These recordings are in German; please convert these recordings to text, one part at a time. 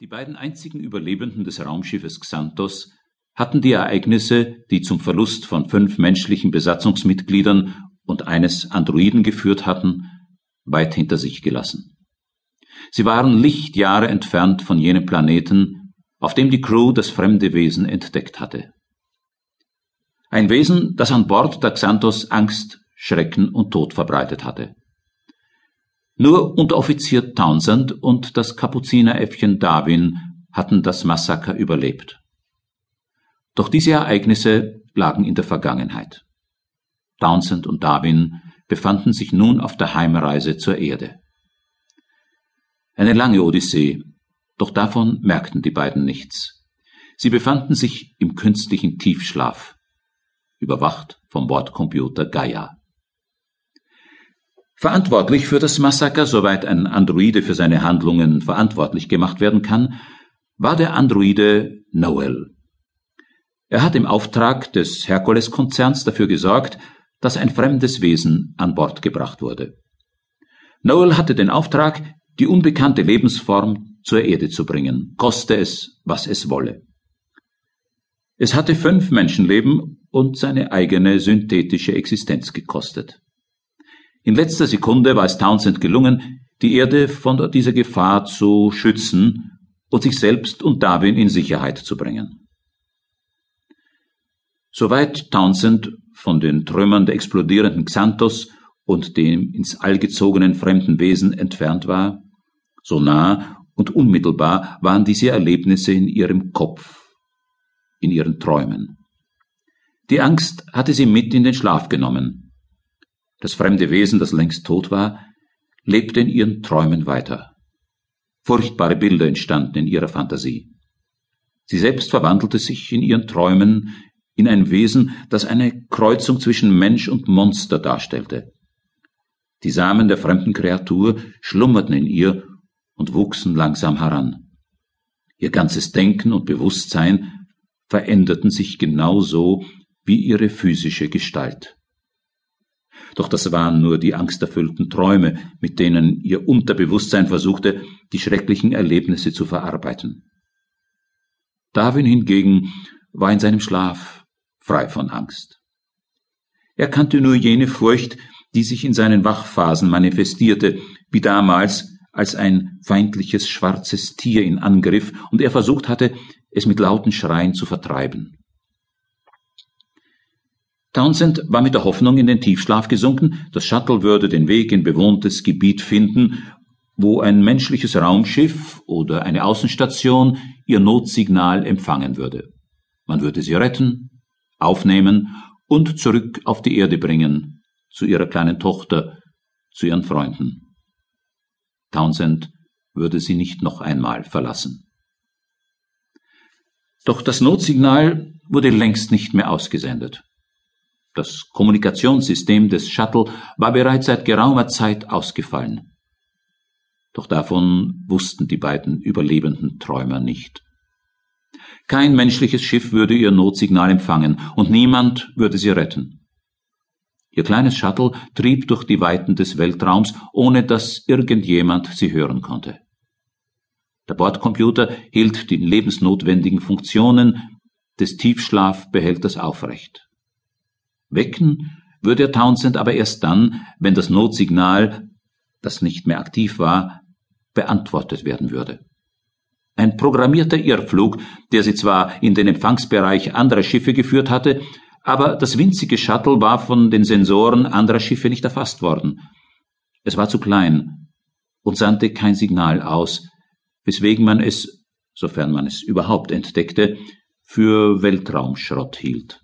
Die beiden einzigen Überlebenden des Raumschiffes Xanthos hatten die Ereignisse, die zum Verlust von fünf menschlichen Besatzungsmitgliedern und eines Androiden geführt hatten, weit hinter sich gelassen. Sie waren Lichtjahre entfernt von jenem Planeten, auf dem die Crew das fremde Wesen entdeckt hatte. Ein Wesen, das an Bord der Xanthos Angst, Schrecken und Tod verbreitet hatte. Nur Unteroffizier Townsend und das Kapuzineräffchen Darwin hatten das Massaker überlebt. Doch diese Ereignisse lagen in der Vergangenheit. Townsend und Darwin befanden sich nun auf der Heimreise zur Erde. Eine lange Odyssee, doch davon merkten die beiden nichts. Sie befanden sich im künstlichen Tiefschlaf, überwacht vom Bordcomputer Gaia. Verantwortlich für das Massaker, soweit ein Androide für seine Handlungen verantwortlich gemacht werden kann, war der Androide Noel. Er hat im Auftrag des Herkules-Konzerns dafür gesorgt, dass ein fremdes Wesen an Bord gebracht wurde. Noel hatte den Auftrag, die unbekannte Lebensform zur Erde zu bringen, koste es, was es wolle. Es hatte fünf Menschenleben und seine eigene synthetische Existenz gekostet. In letzter Sekunde war es Townsend gelungen, die Erde von dieser Gefahr zu schützen und sich selbst und Darwin in Sicherheit zu bringen. Soweit Townsend von den Trümmern der explodierenden Xanthos und dem ins All gezogenen fremden Wesen entfernt war, so nah und unmittelbar waren diese Erlebnisse in ihrem Kopf, in ihren Träumen. Die Angst hatte sie mit in den Schlaf genommen, das fremde Wesen, das längst tot war, lebte in ihren Träumen weiter. Furchtbare Bilder entstanden in ihrer Fantasie. Sie selbst verwandelte sich in ihren Träumen in ein Wesen, das eine Kreuzung zwischen Mensch und Monster darstellte. Die Samen der fremden Kreatur schlummerten in ihr und wuchsen langsam heran. Ihr ganzes Denken und Bewusstsein veränderten sich genauso wie ihre physische Gestalt. Doch das waren nur die angsterfüllten Träume, mit denen ihr Unterbewusstsein versuchte, die schrecklichen Erlebnisse zu verarbeiten. Darwin hingegen war in seinem Schlaf frei von Angst. Er kannte nur jene Furcht, die sich in seinen Wachphasen manifestierte, wie damals, als ein feindliches schwarzes Tier ihn angriff und er versucht hatte, es mit lauten Schreien zu vertreiben. Townsend war mit der Hoffnung in den Tiefschlaf gesunken, das Shuttle würde den Weg in bewohntes Gebiet finden, wo ein menschliches Raumschiff oder eine Außenstation ihr Notsignal empfangen würde. Man würde sie retten, aufnehmen und zurück auf die Erde bringen, zu ihrer kleinen Tochter, zu ihren Freunden. Townsend würde sie nicht noch einmal verlassen. Doch das Notsignal wurde längst nicht mehr ausgesendet. Das Kommunikationssystem des Shuttle war bereits seit geraumer Zeit ausgefallen. Doch davon wussten die beiden überlebenden Träumer nicht. Kein menschliches Schiff würde ihr Notsignal empfangen und niemand würde sie retten. Ihr kleines Shuttle trieb durch die Weiten des Weltraums, ohne dass irgendjemand sie hören konnte. Der Bordcomputer hielt die lebensnotwendigen Funktionen des Tiefschlafbehälters aufrecht. Wecken würde er Townsend aber erst dann, wenn das Notsignal, das nicht mehr aktiv war, beantwortet werden würde. Ein programmierter Irrflug, der sie zwar in den Empfangsbereich anderer Schiffe geführt hatte, aber das winzige Shuttle war von den Sensoren anderer Schiffe nicht erfasst worden. Es war zu klein und sandte kein Signal aus, weswegen man es, sofern man es überhaupt entdeckte, für Weltraumschrott hielt.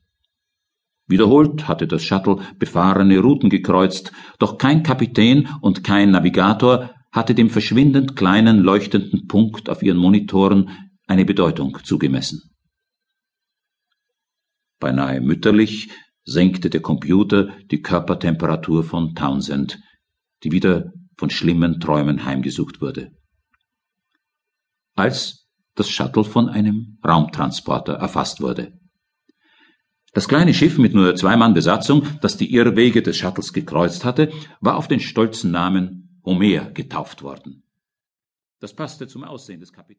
Wiederholt hatte das Shuttle befahrene Routen gekreuzt, doch kein Kapitän und kein Navigator hatte dem verschwindend kleinen leuchtenden Punkt auf ihren Monitoren eine Bedeutung zugemessen. Beinahe mütterlich senkte der Computer die Körpertemperatur von Townsend, die wieder von schlimmen Träumen heimgesucht wurde. Als das Shuttle von einem Raumtransporter erfasst wurde. Das kleine Schiff mit nur zwei Mann Besatzung, das die Irrwege des Shuttles gekreuzt hatte, war auf den stolzen Namen Homer getauft worden. Das passte zum Aussehen des Kapitäns.